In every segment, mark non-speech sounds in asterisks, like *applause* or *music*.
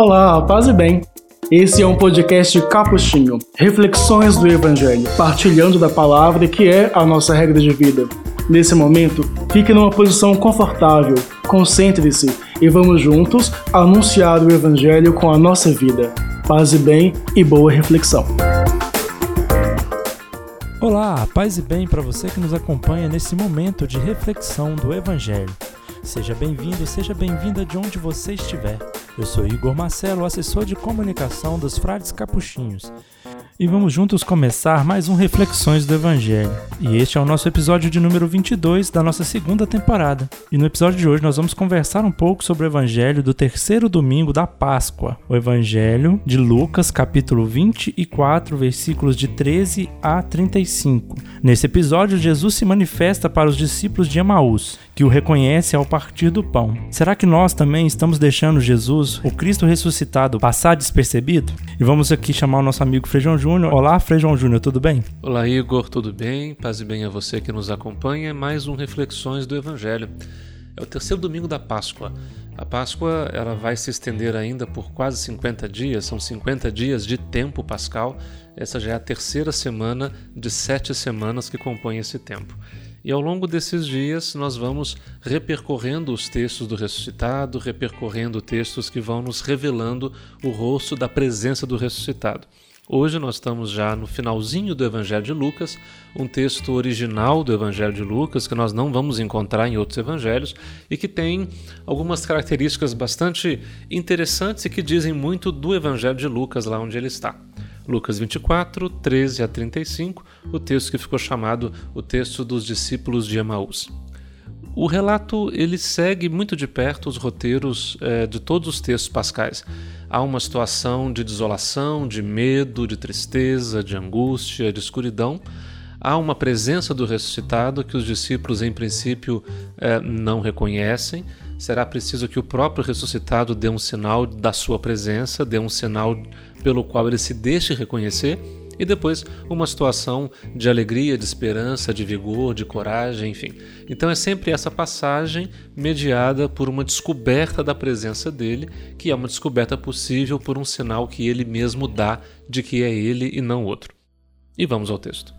Olá, paz e bem. Esse é um podcast capuchinho, reflexões do Evangelho, partilhando da palavra que é a nossa regra de vida. Nesse momento, fique numa posição confortável, concentre-se e vamos juntos anunciar o Evangelho com a nossa vida. Paz e bem e boa reflexão. Olá, paz e bem para você que nos acompanha nesse momento de reflexão do Evangelho. Seja bem-vindo, seja bem-vinda de onde você estiver. Eu sou Igor Marcelo, assessor de comunicação dos Frades Capuchinhos. E vamos juntos começar mais um Reflexões do Evangelho. E este é o nosso episódio de número 22 da nossa segunda temporada. E no episódio de hoje nós vamos conversar um pouco sobre o Evangelho do terceiro domingo da Páscoa. O Evangelho de Lucas, capítulo 24, versículos de 13 a 35. Nesse episódio, Jesus se manifesta para os discípulos de Emaús, que o reconhecem ao partir do pão. Será que nós também estamos deixando Jesus, o Cristo ressuscitado, passar despercebido? E vamos aqui chamar o nosso amigo Frejão Júnior. Olá, Frei João Júnior, tudo bem? Olá, Igor, tudo bem? Paz e bem a você que nos acompanha. Mais um Reflexões do Evangelho. É o terceiro domingo da Páscoa. A Páscoa ela vai se estender ainda por quase 50 dias, são 50 dias de tempo pascal. Essa já é a terceira semana de sete semanas que compõem esse tempo. E ao longo desses dias nós vamos repercorrendo os textos do ressuscitado, repercorrendo textos que vão nos revelando o rosto da presença do ressuscitado. Hoje nós estamos já no finalzinho do Evangelho de Lucas, um texto original do Evangelho de Lucas que nós não vamos encontrar em outros evangelhos e que tem algumas características bastante interessantes e que dizem muito do Evangelho de Lucas lá onde ele está. Lucas 24, 13 a 35, o texto que ficou chamado o texto dos discípulos de Emaús. O relato ele segue muito de perto os roteiros é, de todos os textos pascais. Há uma situação de desolação, de medo, de tristeza, de angústia, de escuridão. Há uma presença do ressuscitado que os discípulos, em princípio, é, não reconhecem. Será preciso que o próprio ressuscitado dê um sinal da sua presença, dê um sinal pelo qual ele se deixe reconhecer e depois uma situação de alegria, de esperança, de vigor, de coragem, enfim. Então é sempre essa passagem mediada por uma descoberta da presença dele, que é uma descoberta possível por um sinal que ele mesmo dá de que é ele e não outro. E vamos ao texto.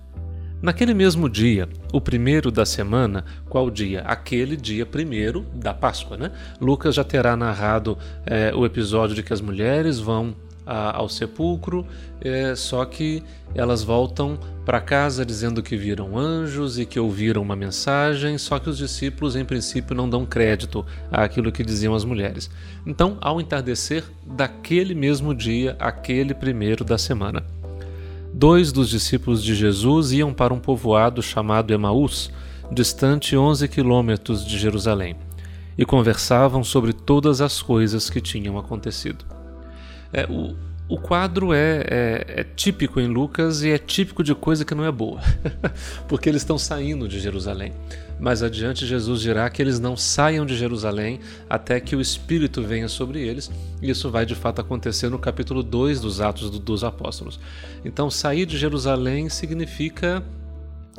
Naquele mesmo dia, o primeiro da semana, qual dia? Aquele dia primeiro da Páscoa, né? Lucas já terá narrado é, o episódio de que as mulheres vão a, ao sepulcro, é, só que elas voltam para casa dizendo que viram anjos e que ouviram uma mensagem, só que os discípulos, em princípio, não dão crédito àquilo que diziam as mulheres. Então, ao entardecer daquele mesmo dia, aquele primeiro da semana, dois dos discípulos de Jesus iam para um povoado chamado Emaús, distante 11 quilômetros de Jerusalém, e conversavam sobre todas as coisas que tinham acontecido. É, o, o quadro é, é, é, típico em Lucas e é típico de coisa que não é boa, *laughs* porque eles estão saindo de Jerusalém. Mais adiante, Jesus dirá que eles não saiam de Jerusalém até que o Espírito venha sobre eles, e isso vai de fato acontecer no capítulo 2 dos Atos dos Apóstolos. Então, sair de Jerusalém significa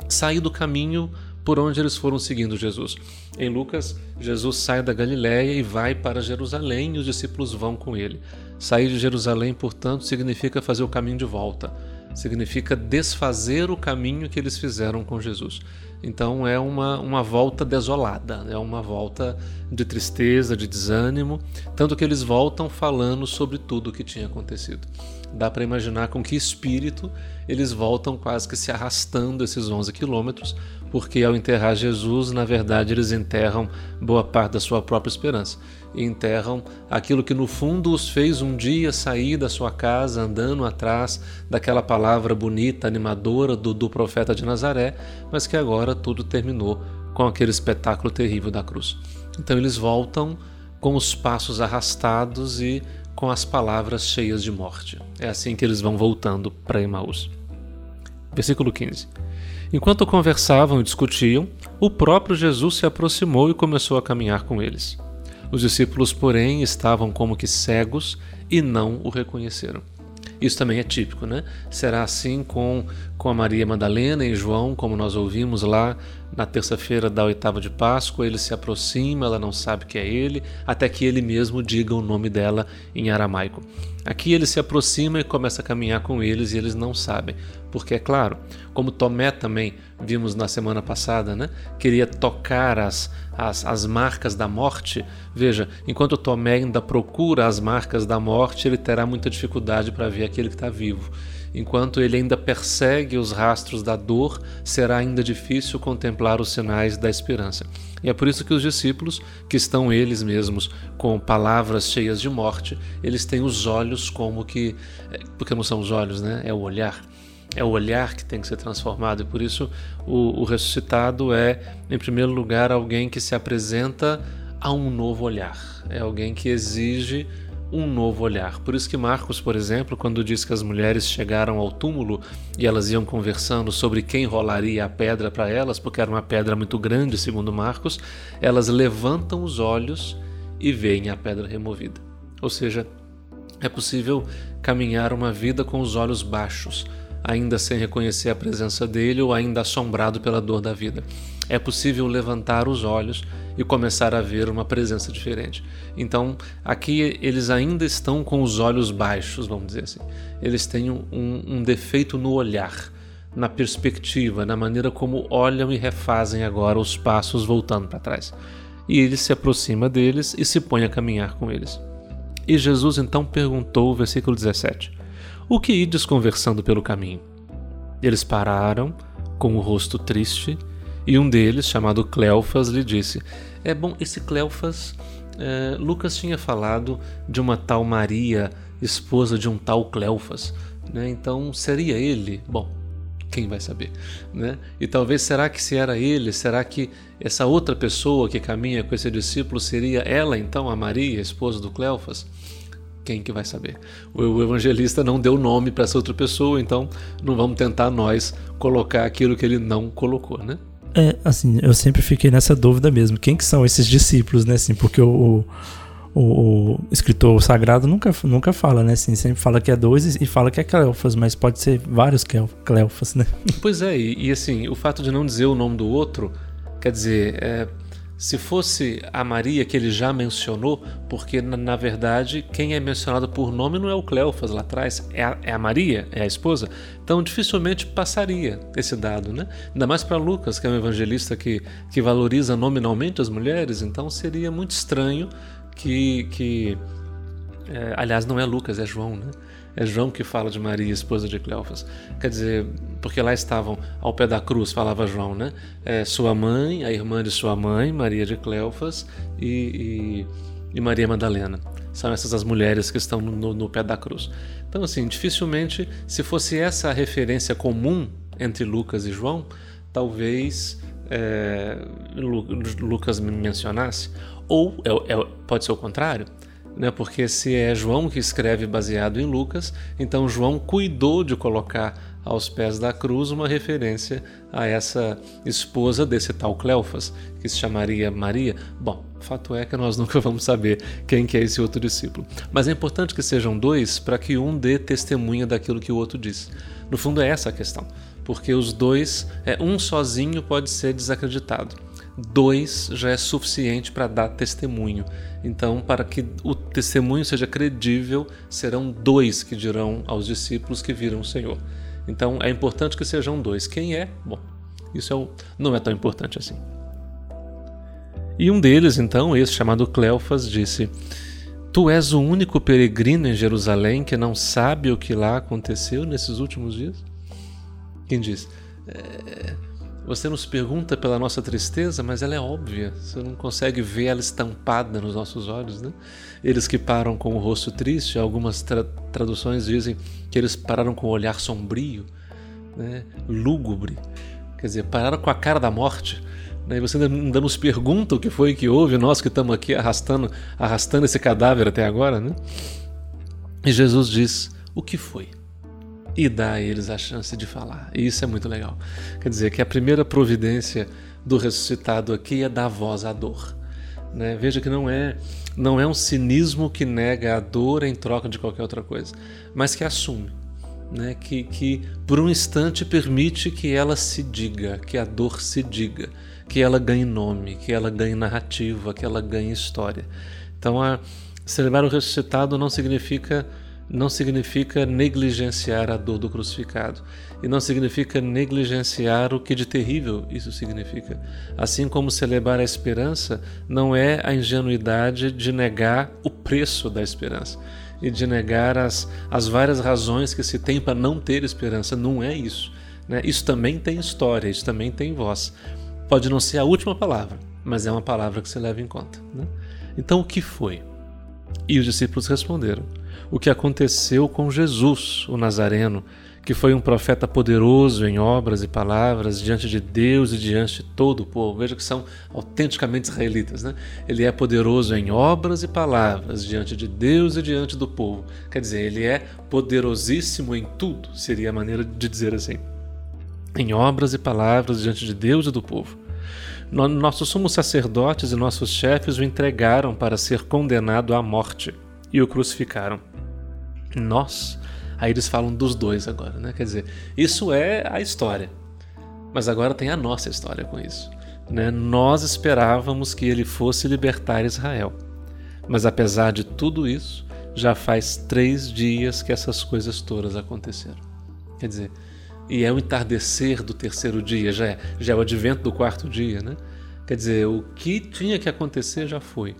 sair do caminho por onde eles foram seguindo Jesus. Em Lucas, Jesus sai da Galiléia e vai para Jerusalém e os discípulos vão com ele. Sair de Jerusalém, portanto, significa fazer o caminho de volta, significa desfazer o caminho que eles fizeram com Jesus. Então é uma, uma volta desolada, é uma volta de tristeza, de desânimo, tanto que eles voltam falando sobre tudo o que tinha acontecido. Dá para imaginar com que espírito eles voltam quase que se arrastando esses 11 quilômetros, porque ao enterrar Jesus, na verdade, eles enterram boa parte da sua própria esperança. E enterram aquilo que no fundo os fez um dia sair da sua casa andando atrás daquela palavra bonita, animadora do, do profeta de Nazaré, mas que agora tudo terminou com aquele espetáculo terrível da cruz. Então eles voltam com os passos arrastados e com as palavras cheias de morte. É assim que eles vão voltando para Emaús. Versículo 15. Enquanto conversavam e discutiam, o próprio Jesus se aproximou e começou a caminhar com eles. Os discípulos, porém, estavam como que cegos e não o reconheceram. Isso também é típico, né? Será assim com, com a Maria Madalena e João, como nós ouvimos lá na terça-feira da oitava de Páscoa, ele se aproxima, ela não sabe que é ele, até que ele mesmo diga o nome dela em aramaico. Aqui ele se aproxima e começa a caminhar com eles e eles não sabem. Porque, é claro, como Tomé também vimos na semana passada, né? queria tocar as, as, as marcas da morte. Veja, enquanto Tomé ainda procura as marcas da morte, ele terá muita dificuldade para ver aquele que está vivo. Enquanto ele ainda persegue os rastros da dor, será ainda difícil contemplar os sinais da esperança. E é por isso que os discípulos, que estão eles mesmos com palavras cheias de morte, eles têm os olhos como que. É, porque não são os olhos, né? É o olhar. É o olhar que tem que ser transformado, e por isso o, o ressuscitado é, em primeiro lugar, alguém que se apresenta a um novo olhar. É alguém que exige um novo olhar. Por isso que Marcos, por exemplo, quando diz que as mulheres chegaram ao túmulo e elas iam conversando sobre quem rolaria a pedra para elas, porque era uma pedra muito grande, segundo Marcos, elas levantam os olhos e veem a pedra removida. Ou seja, é possível caminhar uma vida com os olhos baixos, ainda sem reconhecer a presença dele ou ainda assombrado pela dor da vida. É possível levantar os olhos e começar a ver uma presença diferente. Então, aqui eles ainda estão com os olhos baixos, vamos dizer assim. Eles têm um, um defeito no olhar, na perspectiva, na maneira como olham e refazem agora os passos voltando para trás. E ele se aproxima deles e se põe a caminhar com eles. E Jesus então perguntou, versículo 17: O que ides conversando pelo caminho? Eles pararam, com o rosto triste, e um deles, chamado Cleofas, lhe disse: É bom, esse Cleofas, é, Lucas tinha falado de uma tal Maria, esposa de um tal Cleofas. Né? Então seria ele? Bom, quem vai saber? Né? E talvez será que se era ele, será que essa outra pessoa que caminha com esse discípulo seria ela então, a Maria, esposa do Cleofas? Quem que vai saber? O evangelista não deu nome para essa outra pessoa, então não vamos tentar nós colocar aquilo que ele não colocou, né? É, assim, eu sempre fiquei nessa dúvida mesmo. Quem que são esses discípulos, né? Assim, porque o, o, o escritor sagrado nunca, nunca fala, né? Assim, sempre fala que é dois e fala que é Cleofas, mas pode ser vários Cleofas, né? Pois é, e, e, assim, o fato de não dizer o nome do outro, quer dizer, é, se fosse a Maria que ele já mencionou, porque na, verdade quem é mencionado por nome não é o Cleofas lá atrás, é a, é a, Maria, é a esposa, então dificilmente passaria esse dado, né? Ainda mais para Lucas, que é um evangelista que, que valoriza nominalmente as mulheres, então seria muito estranho que. que é, aliás, não é Lucas, é João, né? É João que fala de Maria, esposa de Cleofas. Quer dizer, porque lá estavam ao pé da cruz, falava João, né? É, sua mãe, a irmã de sua mãe, Maria de Cleofas, e, e, e Maria Madalena. São essas as mulheres que estão no, no, pé da cruz. Então, assim, dificilmente, se fosse essa a referência comum entre Lucas e João, talvez é, Lucas mencionasse. Ou é, é, pode ser o contrário né? porque se é João que escreve baseado em Lucas, então João cuidou de colocar aos pés da cruz uma referência a essa esposa desse tal Cleofas, que se chamaria Maria. Bom, fato é que nós *laughs* nunca vamos saber quem que é esse outro discípulo. Mas é importante que sejam dois para que um dê testemunha daquilo que o outro diz. No fundo é essa a questão, porque os dois, é, um sozinho pode ser desacreditado dois já é suficiente para dar testemunho. Então, para que o testemunho seja credível, serão dois que dirão aos discípulos que viram o Senhor. Então, é importante que sejam dois. Quem é? Bom, isso é o... não é tão importante assim. E um deles, então, esse chamado Cleofas, disse: Tu és o único peregrino em Jerusalém que não sabe o que lá aconteceu nesses últimos dias? Quem diz? É você nos pergunta pela nossa tristeza, mas ela é óbvia. Você não consegue ver ela estampada nos nossos olhos, né? Eles que param com o rosto triste, algumas tra traduções dizem que eles pararam com o olhar sombrio, né? lúgubre. Quer dizer, pararam com a cara da morte. Né? E você ainda nos pergunta o que foi que houve, nós que estamos aqui arrastando, arrastando esse cadáver até agora, né? E Jesus diz: O que foi? E dá a eles a chance de falar. E isso é muito legal. Quer dizer que a primeira providência do ressuscitado aqui é dar voz à dor. Né? Veja que não é não é um cinismo que nega a dor em troca de qualquer outra coisa, mas que assume. né, que, que por um instante permite que ela se diga, que a dor se diga, que ela ganhe nome, que ela ganhe narrativa, que ela ganhe história. Então, a, celebrar o ressuscitado não significa não significa negligenciar a dor do crucificado e não significa negligenciar o que de terrível isso significa. Assim como celebrar a esperança não é a ingenuidade de negar o preço da esperança e de negar as, as várias razões que se tem para não ter esperança. Não é isso. Né? Isso também tem história, isso também tem voz. Pode não ser a última palavra, mas é uma palavra que se leva em conta. Né? Então, o que foi? E os discípulos responderam: O que aconteceu com Jesus, o Nazareno, que foi um profeta poderoso em obras e palavras diante de Deus e diante de todo o povo. Veja que são autenticamente israelitas, né? Ele é poderoso em obras e palavras diante de Deus e diante do povo. Quer dizer, ele é poderosíssimo em tudo, seria a maneira de dizer assim. Em obras e palavras diante de Deus e do povo. Nossos sumos sacerdotes e nossos chefes o entregaram para ser condenado à morte e o crucificaram. Nós Aí eles falam dos dois agora, né? Quer dizer, isso é a história. Mas agora tem a nossa história com isso. Né? Nós esperávamos que ele fosse libertar Israel. Mas apesar de tudo isso, já faz três dias que essas coisas todas aconteceram. Quer dizer, e é o entardecer do terceiro dia, já é, já é o advento do quarto dia, né? Quer dizer, o que tinha que acontecer já foi.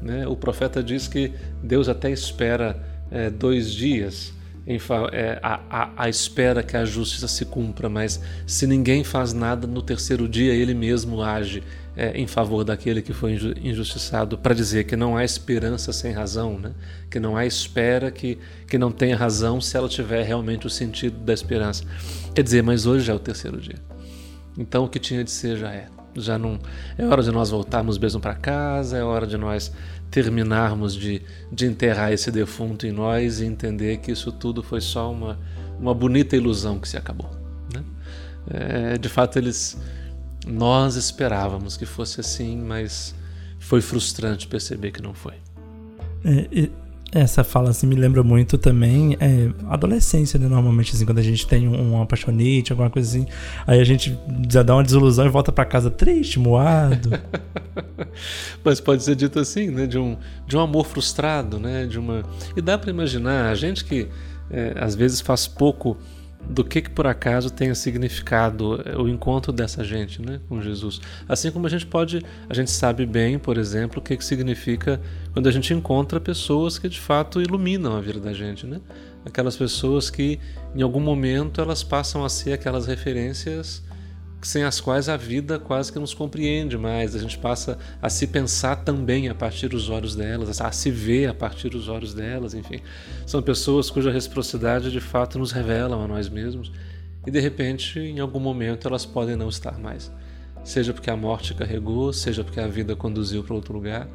Né? O profeta diz que Deus até espera é, dois dias em, é, a, a, a, espera que a justiça se cumpra, mas se ninguém faz nada, no terceiro dia ele mesmo age é, em favor daquele que foi injustiçado, para dizer que não há esperança sem razão, né? que não há espera que, que não tenha razão se ela tiver realmente o sentido da esperança. Quer dizer, mas hoje é o terceiro dia. Então o que tinha de ser já é. Já não é hora de nós voltarmos mesmo para casa, é hora de nós terminarmos de, de enterrar esse defunto em nós e entender que isso tudo foi só uma, uma bonita ilusão que se acabou. Né? É, de fato, eles nós esperávamos que fosse assim, mas foi frustrante perceber que não foi. É, essa fala assim me lembra muito também é, adolescência, né? Normalmente, assim, quando a gente tem um, um apaixonite, alguma coisa assim, aí a gente já dá uma desilusão e volta para casa triste, moado. *laughs* Mas pode ser dito assim, né? De um, de um amor frustrado, né? De uma... E dá para imaginar, a gente que é, às vezes faz pouco do que, que por acaso tenha significado eh, o encontro dessa gente né, com Jesus. Assim como a gente pode, a gente sabe bem, por exemplo, o que, que significa quando a gente encontra pessoas que de fato iluminam a vida da gente. Né? Aquelas pessoas que em algum momento elas passam a ser aquelas referências sem as quais a vida quase que nos compreende mais. A gente passa a se pensar também a partir dos olhos delas, a se ver a partir dos olhos delas, enfim. São pessoas cuja reciprocidade de fato nos revelam a nós mesmos e de repente, em algum momento, elas podem não estar mais. Seja porque a morte carregou, seja porque a vida conduziu para outro lugar.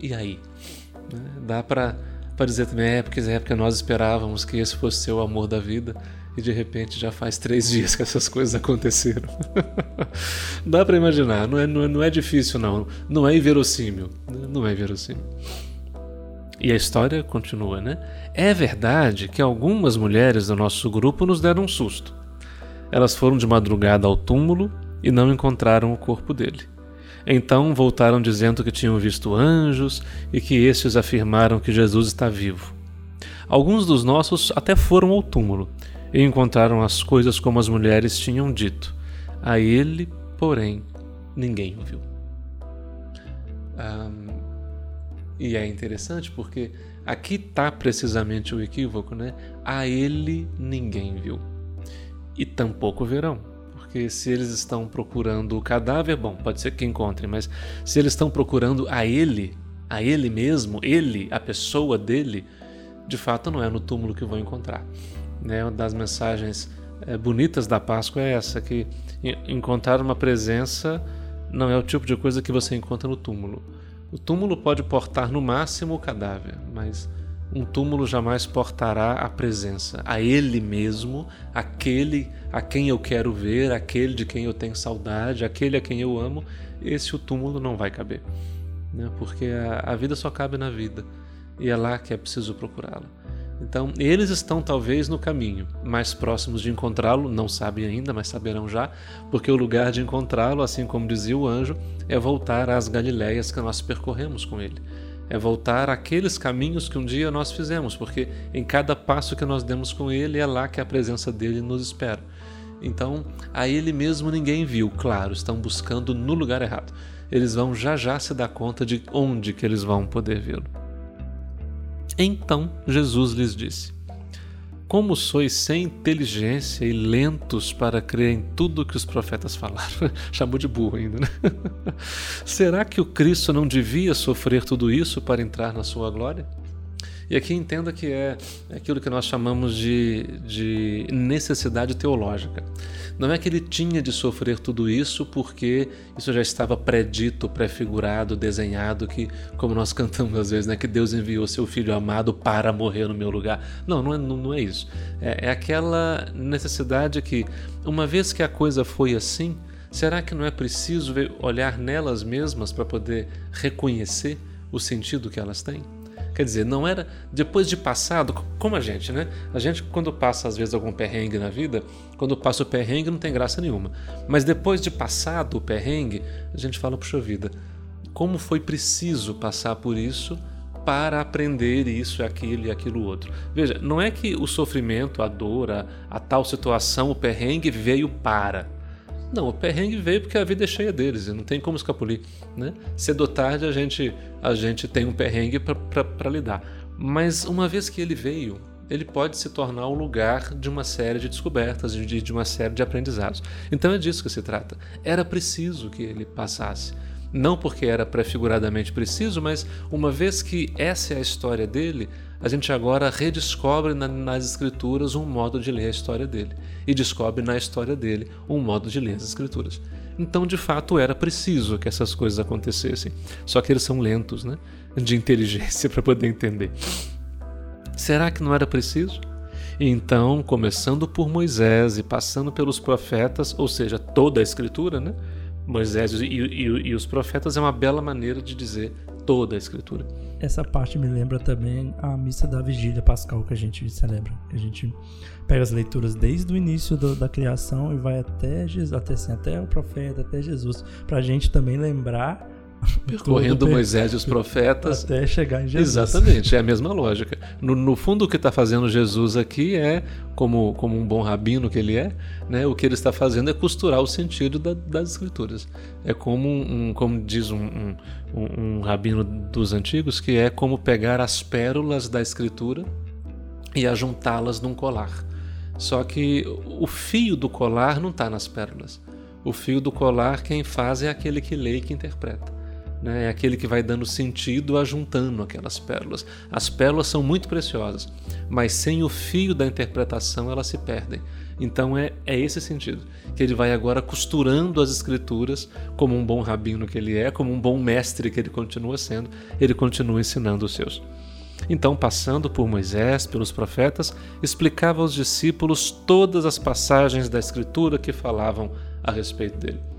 E aí? Né? Dá para dizer também, é porque, é porque nós esperávamos que esse fosse o amor da vida e de repente já faz três dias que essas coisas aconteceram. *laughs* Dá para imaginar, não é, não, é, não é difícil não, não é inverossímil, não é inverossímil. E a história continua, né? É verdade que algumas mulheres do nosso grupo nos deram um susto. Elas foram de madrugada ao túmulo e não encontraram o corpo dele. Então voltaram dizendo que tinham visto anjos e que estes afirmaram que Jesus está vivo. Alguns dos nossos até foram ao túmulo e encontraram as coisas como as mulheres tinham dito. A ele, porém, ninguém o viu. Um, e é interessante porque aqui está precisamente o equívoco, né? A ele ninguém viu. E tampouco verão. Porque se eles estão procurando o cadáver, bom, pode ser que encontrem, mas se eles estão procurando a ele, a ele mesmo, ele, a pessoa dele, de fato não é no túmulo que vão encontrar. Né? Uma das mensagens é, bonitas da Páscoa é essa, que encontrar uma presença não é o tipo de coisa que você encontra no túmulo. O túmulo pode portar no máximo o cadáver, mas um túmulo jamais portará a presença, a ele mesmo, aquele a quem eu quero ver, aquele de quem eu tenho saudade, aquele a quem eu amo, esse o túmulo não vai caber. Né? Porque a, a vida só cabe na vida e é lá que é preciso procurá-la. Então, eles estão talvez no caminho, mais próximos de encontrá-lo, não sabem ainda, mas saberão já, porque o lugar de encontrá-lo, assim como dizia o anjo, é voltar às Galiléias que nós percorremos com ele. É voltar àqueles caminhos que um dia nós fizemos, porque em cada passo que nós demos com ele é lá que a presença dele nos espera. Então, a ele mesmo ninguém viu, claro, estão buscando no lugar errado. Eles vão já já se dar conta de onde que eles vão poder vê-lo. Então Jesus lhes disse: Como sois sem inteligência e lentos para crer em tudo que os profetas falaram? *laughs* Chamou de burro ainda, né? *laughs* Será que o Cristo não devia sofrer tudo isso para entrar na sua glória? E aqui entenda que é aquilo que nós chamamos de, de necessidade teológica. Não é que ele tinha de sofrer tudo isso porque isso já estava predito, prefigurado, desenhado, que, como nós *laughs* cantamos às vezes, né, que Deus enviou seu Filho amado para morrer no meu lugar. Não, não é, não, é isso. É, é aquela necessidade que, uma vez que a coisa foi assim, será que não é preciso olhar nelas mesmas para poder reconhecer o sentido que elas têm? Quer dizer, não era depois de passado, como a gente, né? A gente, quando passa às vezes algum perrengue na vida, quando passa o perrengue não tem graça nenhuma. Mas depois de passado o perrengue, a gente fala, puxa vida, como foi preciso passar por isso para aprender isso, aquilo e aquilo outro. Veja, não é que o sofrimento, a dor, a, a tal situação, o perrengue veio para. Não, o perrengue veio porque a vida é cheia deles e não tem como escapulir. Né? Cedo ou tarde a gente, a gente tem um perrengue para lidar. Mas uma vez que ele veio, ele pode se tornar o lugar de uma série de descobertas, de, de uma série de aprendizados. Então é disso que se trata. Era preciso que ele passasse. Não porque era prefiguradamente preciso, mas uma vez que essa é a história dele, a gente agora redescobre na, nas escrituras um modo de ler a história dele e descobre na história dele um modo de ler as escrituras. Então, de fato, era preciso que essas coisas acontecessem. Só que eles são lentos, né? De inteligência *laughs* para poder entender. Será que não era preciso? Então, começando por Moisés e passando pelos profetas, ou seja, toda a escritura, né? Moisés e, e, e os profetas é uma bela maneira de dizer toda a escritura. Essa parte me lembra também a missa da vigília pascal que a gente celebra. A gente pega as leituras desde o início do, da criação e vai até Jesus, até, assim, até o profeta, até Jesus, para a gente também lembrar Percorrendo Moisés e os profetas. Até chegar em Jesus. Exatamente, é a mesma lógica. No, no fundo, o que está fazendo Jesus aqui é, como, como um bom rabino que ele é, né, o que ele está fazendo é costurar o sentido da, das escrituras. É como, um, como diz um, um, um rabino dos antigos, que é como pegar as pérolas da escritura e ajuntá-las num colar. Só que o fio do colar não está nas pérolas. O fio do colar quem faz é aquele que lê e que interpreta né? é aquele que vai dando sentido ajuntando aquelas pérolas. As pérolas são muito preciosas, mas sem o fio da interpretação elas se perdem. Então é, é esse sentido, que ele vai agora costurando as escrituras como um bom rabino que ele é, como um bom mestre que ele continua sendo, ele continua ensinando os seus. Então, passando por Moisés, pelos profetas, explicava aos discípulos todas as passagens da Escritura que falavam a respeito dele.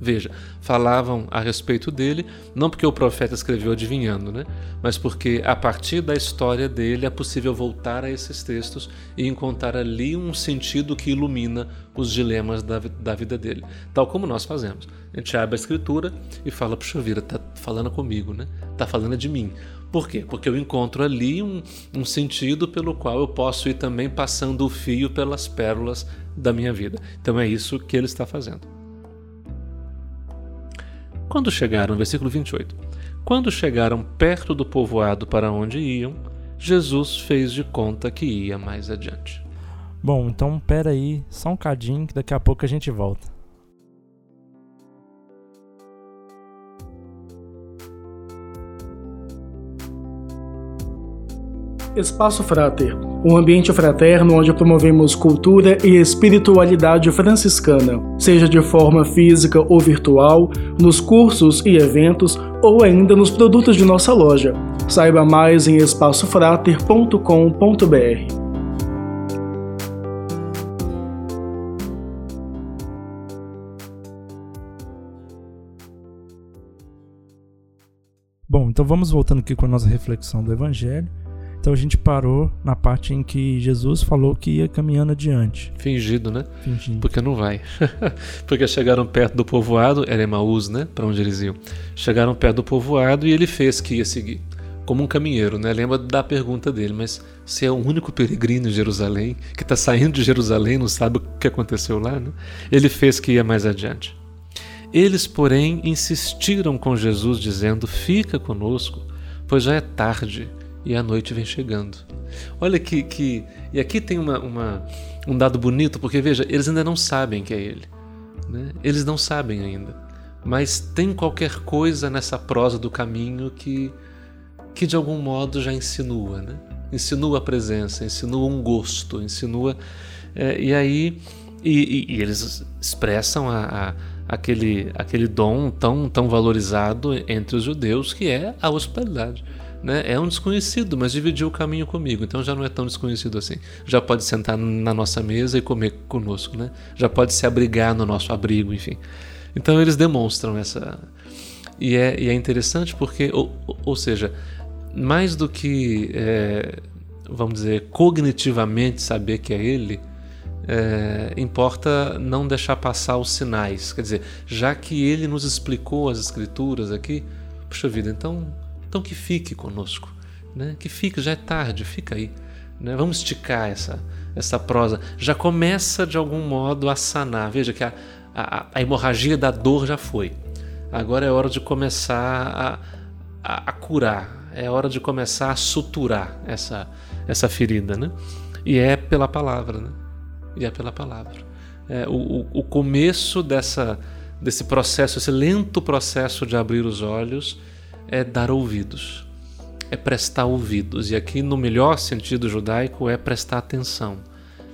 Veja, falavam a respeito dele, não porque o profeta escreveu adivinhando, né? mas porque a partir da história dele é possível voltar a esses textos e encontrar ali um sentido que ilumina os dilemas da, da vida dele, tal como nós fazemos. A gente abre a escritura e fala, puxa vida, tá falando comigo, né? Tá falando de mim. Por quê? Porque eu encontro ali um, um sentido pelo qual eu posso ir também passando o fio pelas pérolas da minha vida. Então é isso que ele está fazendo. Quando chegaram, versículo 28, quando chegaram perto do povoado para onde iam, Jesus fez de conta que ia mais adiante. Bom, então pera aí, só um cadinho que daqui a pouco a gente volta. Espaço Frater, um ambiente fraterno onde promovemos cultura e espiritualidade franciscana, seja de forma física ou virtual, nos cursos e eventos ou ainda nos produtos de nossa loja. Saiba mais em espaçofrater.com.br. Bom, então vamos voltando aqui com a nossa reflexão do Evangelho. Então a gente parou na parte em que Jesus falou que ia caminhando adiante. Fingido, né? Fingindo. Porque não vai. *laughs* Porque chegaram perto do povoado, era Emaús, né? Para onde eles iam. Chegaram perto do povoado e ele fez que ia seguir. Como um caminheiro, né? Lembra da pergunta dele, mas se é o único peregrino em Jerusalém, que está saindo de Jerusalém, não sabe o que aconteceu lá, né? Ele fez que ia mais adiante. Eles, porém, insistiram com Jesus, dizendo: Fica conosco, pois já é tarde e a noite vem chegando. Olha que. que e aqui tem uma, uma, um dado bonito, porque veja, eles ainda não sabem que é ele. Né? Eles não sabem ainda. Mas tem qualquer coisa nessa prosa do caminho que, que de algum modo já insinua. Né? Insinua a presença, insinua um gosto, insinua. É, e aí. E, e, e, eles expressam a, a aquele, aquele dom tão, tão valorizado entre os judeus, que é a hospitalidade. Né? É um desconhecido, mas dividiu o caminho comigo, então já não é tão desconhecido assim. Já pode sentar na nossa mesa e comer conosco, né? já pode se abrigar no nosso abrigo, enfim. Então eles demonstram essa. E é, e é interessante porque, ou, ou seja, mais do que, é, vamos dizer, cognitivamente saber que é ele, é, importa não deixar passar os sinais. Quer dizer, já que ele nos explicou as escrituras aqui, puxa vida, então, então que fique conosco. Né? Que fique, já é tarde, fica aí. Né? Vamos esticar essa, essa prosa. Já começa de algum modo a sanar. Veja que a, a, a hemorragia da dor já foi. Agora é hora de começar a, a, a curar, é hora de começar a suturar essa, essa ferida. Né? E é pela palavra. Né? e é pela palavra. É, o, o começo dessa, desse processo, esse lento processo de abrir os olhos, é dar ouvidos, é prestar ouvidos. E aqui, no melhor sentido judaico, é prestar atenção,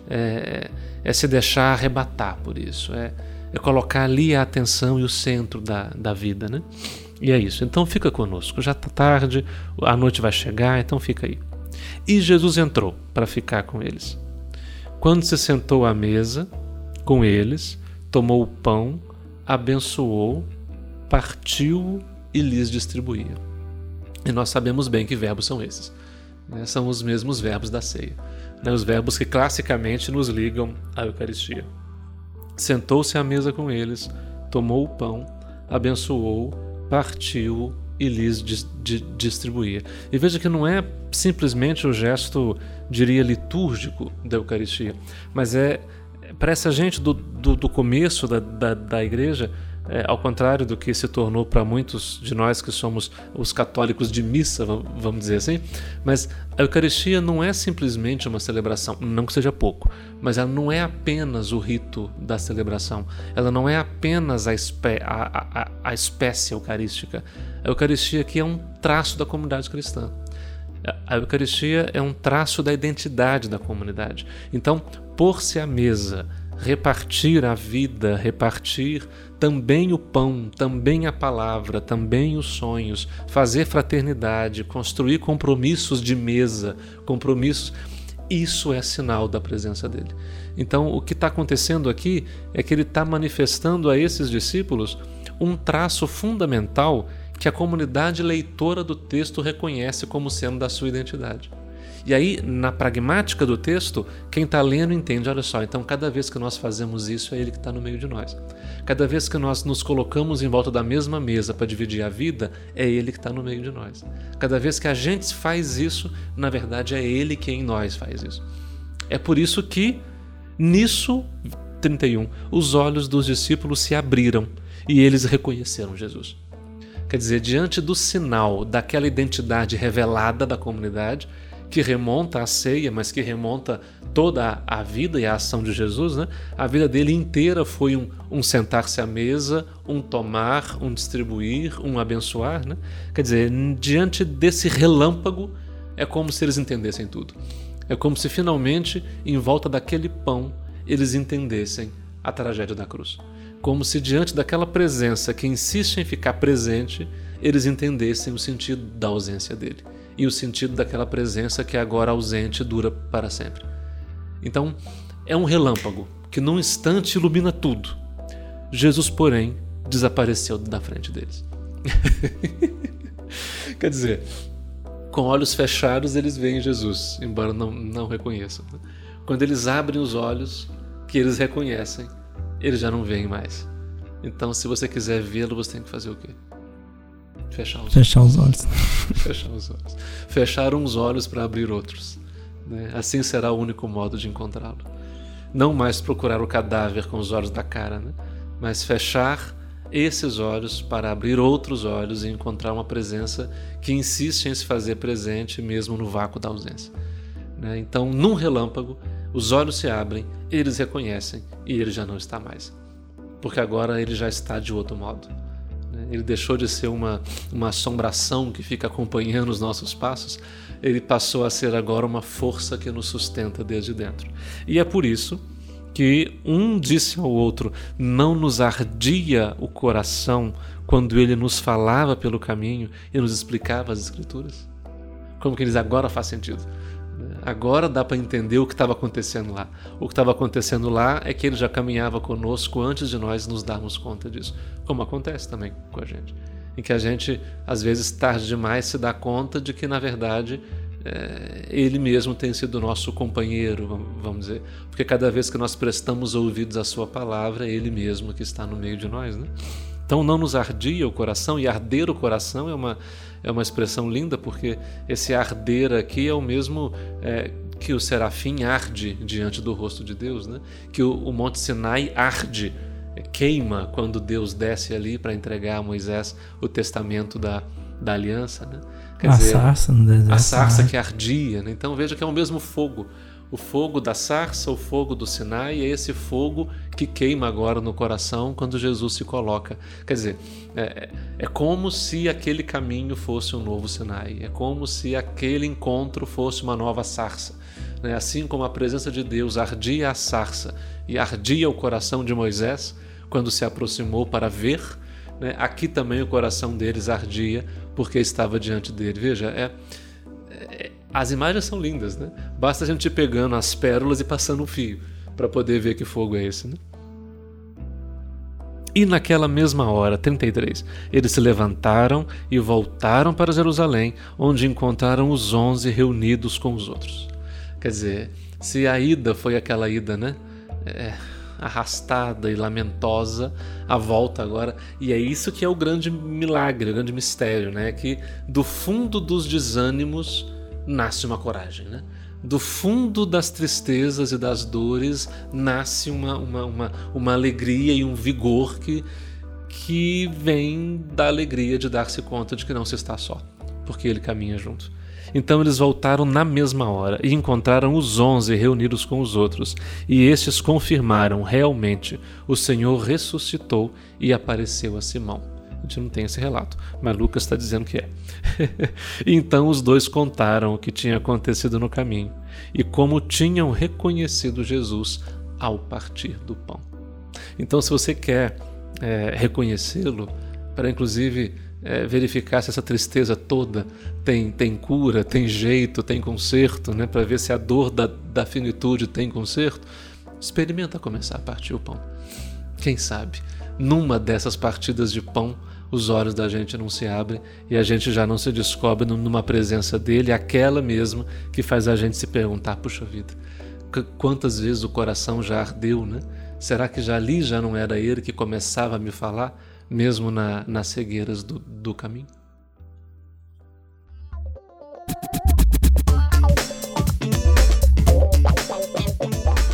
é, é se deixar arrebatar por isso, é, é colocar ali a atenção e o centro da, da vida. Né? E é isso. Então fica conosco. Já está tarde, a noite vai chegar, então fica aí. E Jesus entrou para ficar com eles. Quando se sentou à mesa com eles, tomou o pão, abençoou, partiu e lhes distribuía. E nós sabemos bem que verbos são esses. Né? São os mesmos verbos da ceia. Né? Os verbos que classicamente nos ligam à Eucaristia. Sentou-se à mesa com eles, tomou o pão, abençoou, partiu e lhes distribuía. E veja que não é simplesmente o gesto, diria, litúrgico da Eucaristia, mas é para essa gente do, do, do começo da, da, da igreja é, ao contrário do que se tornou para muitos de nós que somos os católicos de missa, vamos dizer assim. Mas a Eucaristia não é simplesmente uma celebração, não que seja pouco, mas ela não é apenas o rito da celebração, ela não é apenas a, espé a, a, a espécie eucarística. A Eucaristia aqui é um traço da comunidade cristã. A Eucaristia é um traço da identidade da comunidade. Então, pôr-se à mesa, repartir a vida, repartir também o pão, também a palavra, também os sonhos, fazer fraternidade, construir compromissos de mesa, compromissos. Isso é sinal da presença dele. Então, o que está acontecendo aqui é que ele está manifestando a esses discípulos um traço fundamental que a comunidade leitora do texto reconhece como sendo da sua identidade. E aí, na pragmática do texto, quem está lendo entende: olha só, então cada vez que nós fazemos isso, é Ele que está no meio de nós. Cada vez que nós nos colocamos em volta da mesma mesa para dividir a vida, é Ele que está no meio de nós. Cada vez que a gente faz isso, na verdade é Ele que em nós faz isso. É por isso que, nisso, 31, os olhos dos discípulos se abriram e eles reconheceram Jesus. Quer dizer, diante do sinal daquela identidade revelada da comunidade, que remonta à ceia, mas que remonta toda a vida e a ação de Jesus, né? A vida dele inteira foi um, um sentar-se à mesa, um tomar, um distribuir, um abençoar, né? Quer dizer, diante desse relâmpago, é como se eles entendessem tudo. É como se finalmente, em volta daquele pão, eles entendessem a tragédia da cruz. Como se diante daquela presença que insiste em ficar presente, eles entendessem o sentido da ausência dele e o sentido daquela presença que agora ausente dura para sempre. Então, é um relâmpago que num instante ilumina tudo. Jesus, porém, desapareceu da frente deles. *laughs* Quer dizer, Com olhos fechados, eles veem Jesus, embora não, não reconheçam. Quando eles abrem os olhos, que eles reconhecem, eles já não veem mais. Então, se você quiser vê-lo, você tem que fazer o quê? Fechar os Fechar olhos. Os olhos. *laughs* Fechar os olhos. Fechar uns olhos para abrir outros. Né? Assim será o único modo de encontrá-lo. Não mais procurar o cadáver com os olhos da cara, né? mas fechar esses olhos para abrir outros olhos e encontrar uma presença que insiste em se fazer presente mesmo no vácuo da ausência. Né? Então, num relâmpago, os olhos se abrem, eles reconhecem e ele já não está mais. Porque agora ele já está de outro modo. Né? Ele deixou de ser uma, uma assombração que fica acompanhando os nossos passos, ele passou a ser agora uma força que nos sustenta desde dentro. E é por isso que um disse ao outro: Não nos ardia o coração quando ele nos falava pelo caminho e nos explicava as Escrituras? Como que eles agora faz sentido? Agora dá para entender o que estava acontecendo lá. O que estava acontecendo lá é que ele já caminhava conosco antes de nós nos darmos conta disso, como acontece também com a gente. Em que a gente, às vezes, tarde demais se dá conta de que, na verdade, é, ele mesmo tem sido nosso companheiro, vamos dizer, porque cada vez que nós prestamos ouvidos à sua palavra, é ele mesmo que está no meio de nós, né? Então não nos ardia o coração, e arder o coração é uma, é uma expressão linda, porque esse arder aqui é o mesmo é, que o serafim arde diante do rosto de Deus, né? que o, o Monte Sinai arde, é, queima quando Deus desce ali para entregar a Moisés o testamento da, da aliança. Né? Quer a dizer, sarça no deserto. A sarça que ardia. Né? Então veja que é o mesmo fogo. O fogo da sarça, o fogo do Sinai, é esse fogo que queima agora no coração quando Jesus se coloca. Quer dizer, é, é como se aquele caminho fosse um novo Sinai, é como se aquele encontro fosse uma nova sarça. Né? Assim como a presença de Deus ardia a sarça e ardia o coração de Moisés quando se aproximou para ver, né? aqui também o coração deles ardia porque estava diante dele. Veja, é, as imagens são lindas, né? Basta a gente ir pegando as pérolas e passando um fio para poder ver que fogo é esse, né? E naquela mesma hora, 33, eles se levantaram e voltaram para Jerusalém, onde encontraram os onze reunidos com os outros. Quer dizer, se a ida foi aquela ida, né? É, arrastada e lamentosa, a volta agora. E é isso que é o grande milagre, o grande mistério, né? Que do fundo dos desânimos nasce uma coragem, né? Do fundo das tristezas e das dores nasce uma, uma, uma, uma alegria e um vigor que, que vem da alegria de dar-se conta de que não se está só, porque ele caminha junto. Então eles voltaram na mesma hora e encontraram os onze reunidos com os outros, e estes confirmaram realmente: o Senhor ressuscitou e apareceu a Simão. A gente não tem esse relato, mas Lucas está dizendo que é. *laughs* então os dois contaram o que tinha acontecido no caminho e como tinham reconhecido Jesus ao partir do pão. Então, se você quer é, reconhecê-lo, para inclusive é, verificar se essa tristeza toda tem, tem cura, tem jeito, tem conserto, né? para ver se a dor da, da finitude tem conserto, experimenta começar a partir o pão. Quem sabe, numa dessas partidas de pão, os olhos da gente não se abrem e a gente já não se descobre numa presença dele, aquela mesma que faz a gente se perguntar: puxa vida, quantas vezes o coração já ardeu, né? Será que já ali já não era ele que começava a me falar? mesmo na, nas cegueiras do, do caminho?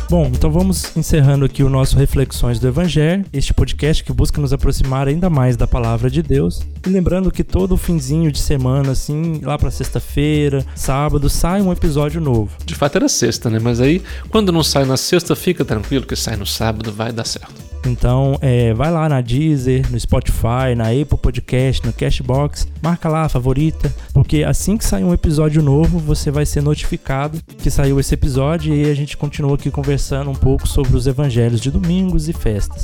Bom, então vamos encerrando aqui o nosso Reflexões do Evangelho, este podcast que busca nos aproximar ainda mais da palavra de Deus. E lembrando que todo finzinho de semana, assim, lá para sexta-feira, sábado, sai um episódio novo. De fato era sexta, né? Mas aí, quando não sai na sexta, fica tranquilo que sai no sábado, vai dar certo. Então, é, vai lá na Deezer, no Spotify, na Apple Podcast, no Cashbox, marca lá a favorita, porque assim que sair um episódio novo, você vai ser notificado que saiu esse episódio e a gente continua aqui conversando um pouco sobre os evangelhos de domingos e festas.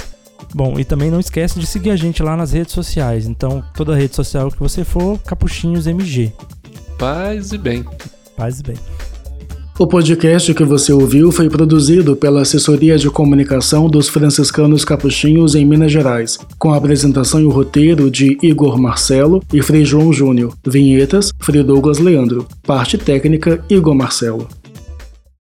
Bom, e também não esquece de seguir a gente lá nas redes sociais. Então, toda rede social que você for, Capuchinhos MG. Paz e bem. Paz e bem. O podcast que você ouviu foi produzido pela Assessoria de Comunicação dos Franciscanos Capuchinhos em Minas Gerais, com a apresentação e o roteiro de Igor Marcelo e Frei João Júnior. Vinhetas, Frei Douglas Leandro. Parte técnica, Igor Marcelo.